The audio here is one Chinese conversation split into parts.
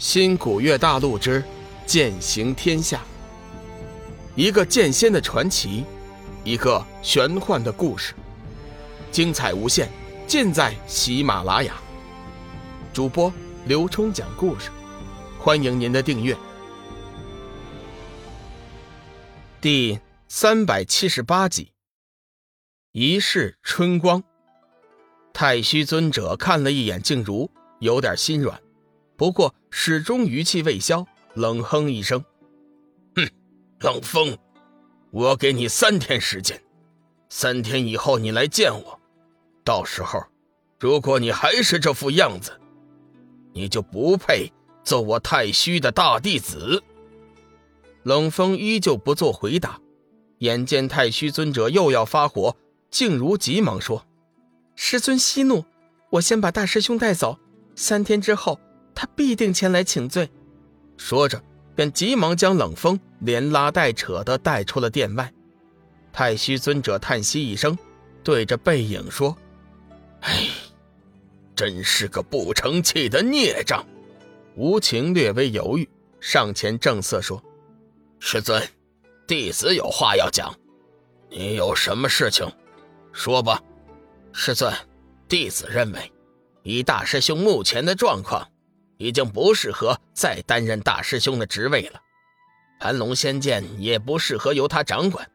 新古月大陆之剑行天下，一个剑仙的传奇，一个玄幻的故事，精彩无限，尽在喜马拉雅。主播刘冲讲故事，欢迎您的订阅。第三百七十八集，一世春光。太虚尊者看了一眼静茹，有点心软。不过始终余气未消，冷哼一声：“哼，冷风，我给你三天时间，三天以后你来见我。到时候，如果你还是这副样子，你就不配做我太虚的大弟子。”冷风依旧不做回答。眼见太虚尊者又要发火，静茹急忙说：“师尊息怒，我先把大师兄带走，三天之后。”他必定前来请罪，说着便急忙将冷风连拉带扯的带出了殿外。太虚尊者叹息一声，对着背影说：“哎，真是个不成器的孽障。”无情略微犹豫，上前正色说：“师尊，弟子有话要讲。你有什么事情，说吧。”师尊，弟子认为，以大师兄目前的状况。已经不适合再担任大师兄的职位了，盘龙仙剑也不适合由他掌管。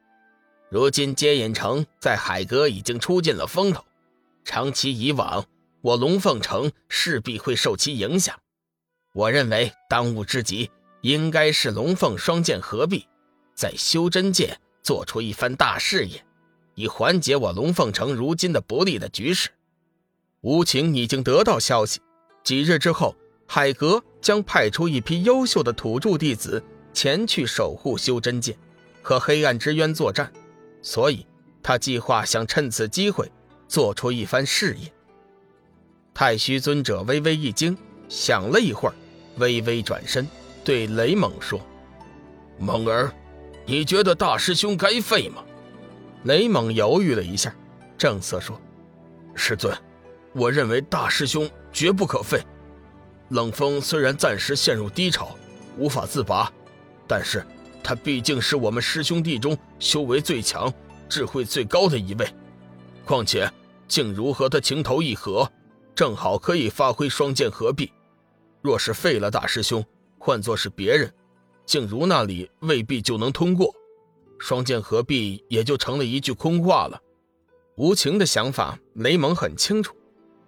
如今接引城在海阁已经出尽了风头，长期以往，我龙凤城势必会受其影响。我认为当务之急应该是龙凤双剑合璧，在修真界做出一番大事业，以缓解我龙凤城如今的不利的局势。无情已经得到消息，几日之后。海格将派出一批优秀的土著弟子前去守护修真界，和黑暗之渊作战，所以他计划想趁此机会做出一番事业。太虚尊者微微一惊，想了一会儿，微微转身对雷猛说：“猛儿，你觉得大师兄该废吗？”雷猛犹豫了一下，正色说：“师尊，我认为大师兄绝不可废。”冷风虽然暂时陷入低潮，无法自拔，但是他毕竟是我们师兄弟中修为最强、智慧最高的一位。况且静茹和他情投意合，正好可以发挥双剑合璧。若是废了大师兄，换作是别人，静茹那里未必就能通过，双剑合璧也就成了一句空话了。无情的想法，雷蒙很清楚，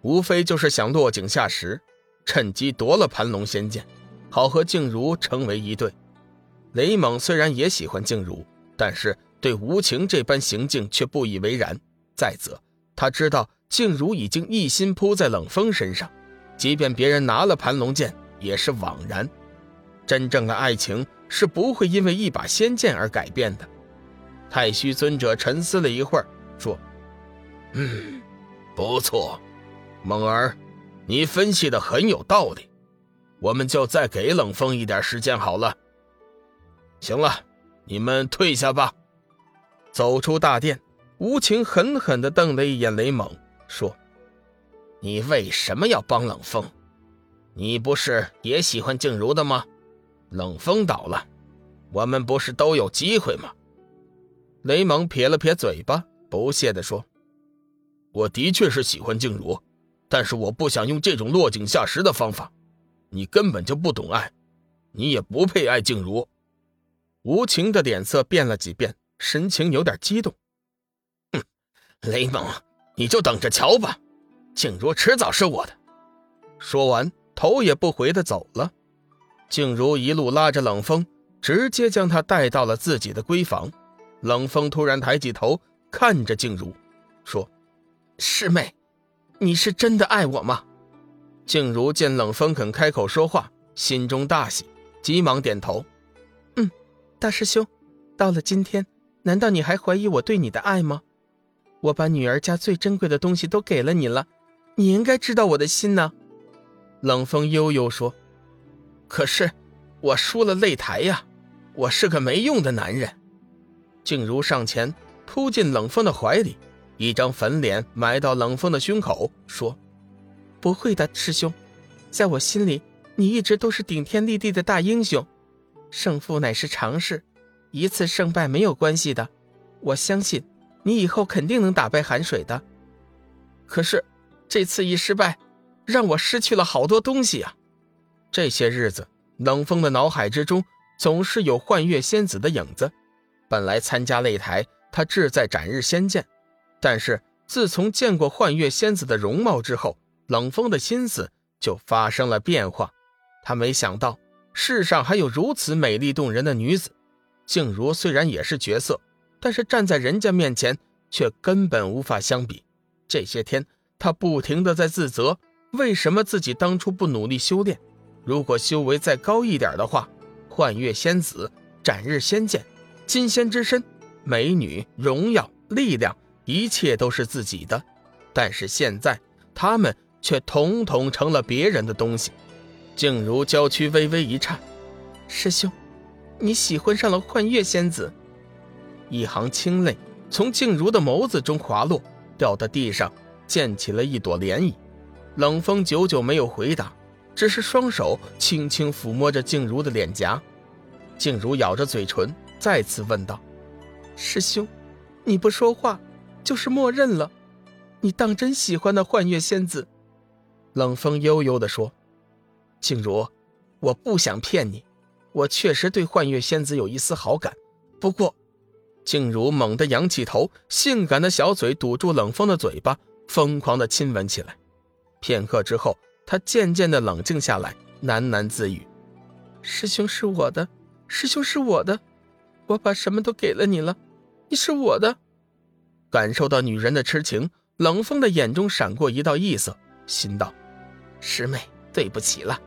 无非就是想落井下石。趁机夺了盘龙仙剑，好和静茹成为一对。雷猛虽然也喜欢静茹，但是对无情这般行径却不以为然。再则，他知道静茹已经一心扑在冷风身上，即便别人拿了盘龙剑也是枉然。真正的爱情是不会因为一把仙剑而改变的。太虚尊者沉思了一会儿，说：“嗯，不错，猛儿。”你分析的很有道理，我们就再给冷风一点时间好了。行了，你们退下吧。走出大殿，无情狠狠的瞪了一眼雷猛，说：“你为什么要帮冷风？你不是也喜欢静茹的吗？冷风倒了，我们不是都有机会吗？”雷猛撇了撇嘴巴，不屑地说：“我的确是喜欢静茹。”但是我不想用这种落井下石的方法，你根本就不懂爱，你也不配爱静茹。无情的脸色变了几变，神情有点激动。哼，雷蒙，你就等着瞧吧，静茹迟早是我的。说完，头也不回的走了。静茹一路拉着冷风，直接将他带到了自己的闺房。冷风突然抬起头看着静茹，说：“师妹。”你是真的爱我吗？静茹见冷风肯开口说话，心中大喜，急忙点头：“嗯，大师兄，到了今天，难道你还怀疑我对你的爱吗？我把女儿家最珍贵的东西都给了你了，你应该知道我的心呢。”冷风悠悠说：“可是我输了擂台呀，我是个没用的男人。”静茹上前扑进冷风的怀里。一张粉脸埋到冷风的胸口，说：“不会的，师兄，在我心里，你一直都是顶天立地的大英雄，胜负乃是常事，一次胜败没有关系的。我相信你以后肯定能打败寒水的。可是这次一失败，让我失去了好多东西啊！这些日子，冷风的脑海之中总是有幻月仙子的影子。本来参加擂台，他志在斩日仙剑，但是自从见过幻月仙子的容貌之后，冷风的心思就发生了变化。他没想到世上还有如此美丽动人的女子，静茹虽然也是绝色，但是站在人家面前却根本无法相比。这些天，他不停的在自责，为什么自己当初不努力修炼？如果修为再高一点的话，幻月仙子、斩日仙剑、金仙之身、美女、荣耀、力量，一切都是自己的。但是现在，他们却统统成了别人的东西。静茹娇躯微微一颤，师兄，你喜欢上了幻月仙子？一行清泪从静茹的眸子中滑落，掉到地上，溅起了一朵涟漪。冷风久久没有回答，只是双手轻轻抚摸着静茹的脸颊。静茹咬着嘴唇，再次问道：“师兄，你不说话，就是默认了？你当真喜欢那幻月仙子？”冷风悠悠地说。静茹，我不想骗你，我确实对幻月仙子有一丝好感。不过，静茹猛地仰起头，性感的小嘴堵住冷风的嘴巴，疯狂的亲吻起来。片刻之后，她渐渐的冷静下来，喃喃自语：“师兄是我的，师兄是我的，我把什么都给了你了，你是我的。”感受到女人的痴情，冷风的眼中闪过一道异色，心道：“师妹，对不起了。”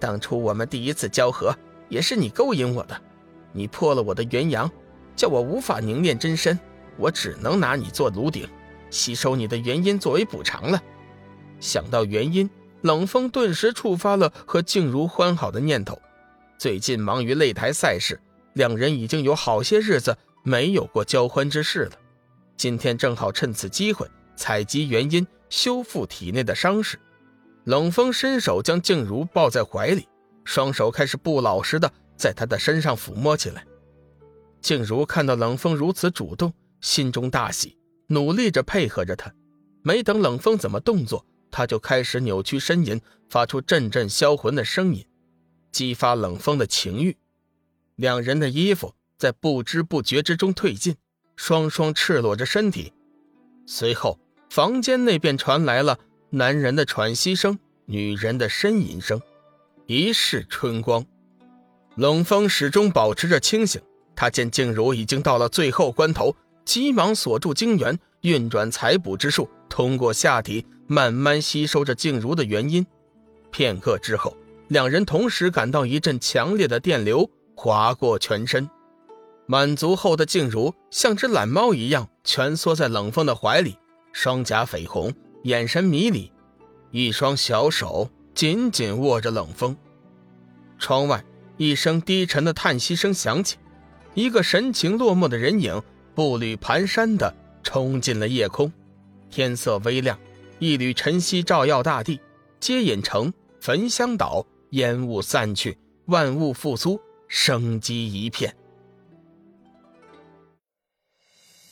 当初我们第一次交合，也是你勾引我的，你破了我的元阳，叫我无法凝练真身，我只能拿你做炉鼎，吸收你的元阴作为补偿了。想到元阴，冷风顿时触发了和静茹欢好的念头。最近忙于擂台赛事，两人已经有好些日子没有过交欢之事了。今天正好趁此机会采集元因，修复体内的伤势。冷风伸手将静茹抱在怀里，双手开始不老实的在她的身上抚摸起来。静茹看到冷风如此主动，心中大喜，努力着配合着他。没等冷风怎么动作，他就开始扭曲呻吟，发出阵阵销魂的声音，激发冷风的情欲。两人的衣服在不知不觉之中褪尽，双双赤裸着身体。随后，房间内便传来了。男人的喘息声，女人的呻吟声，一世春光。冷风始终保持着清醒，他见静茹已经到了最后关头，急忙锁住精元，运转采补之术，通过下体慢慢吸收着静茹的元阴。片刻之后，两人同时感到一阵强烈的电流划过全身。满足后的静茹像只懒猫一样蜷缩在冷风的怀里，双颊绯红。眼神迷离，一双小手紧紧握着冷风。窗外一声低沉的叹息声响起，一个神情落寞的人影步履蹒跚地冲进了夜空。天色微亮，一缕晨曦照耀大地，接引城焚香岛，烟雾散去，万物复苏，生机一片。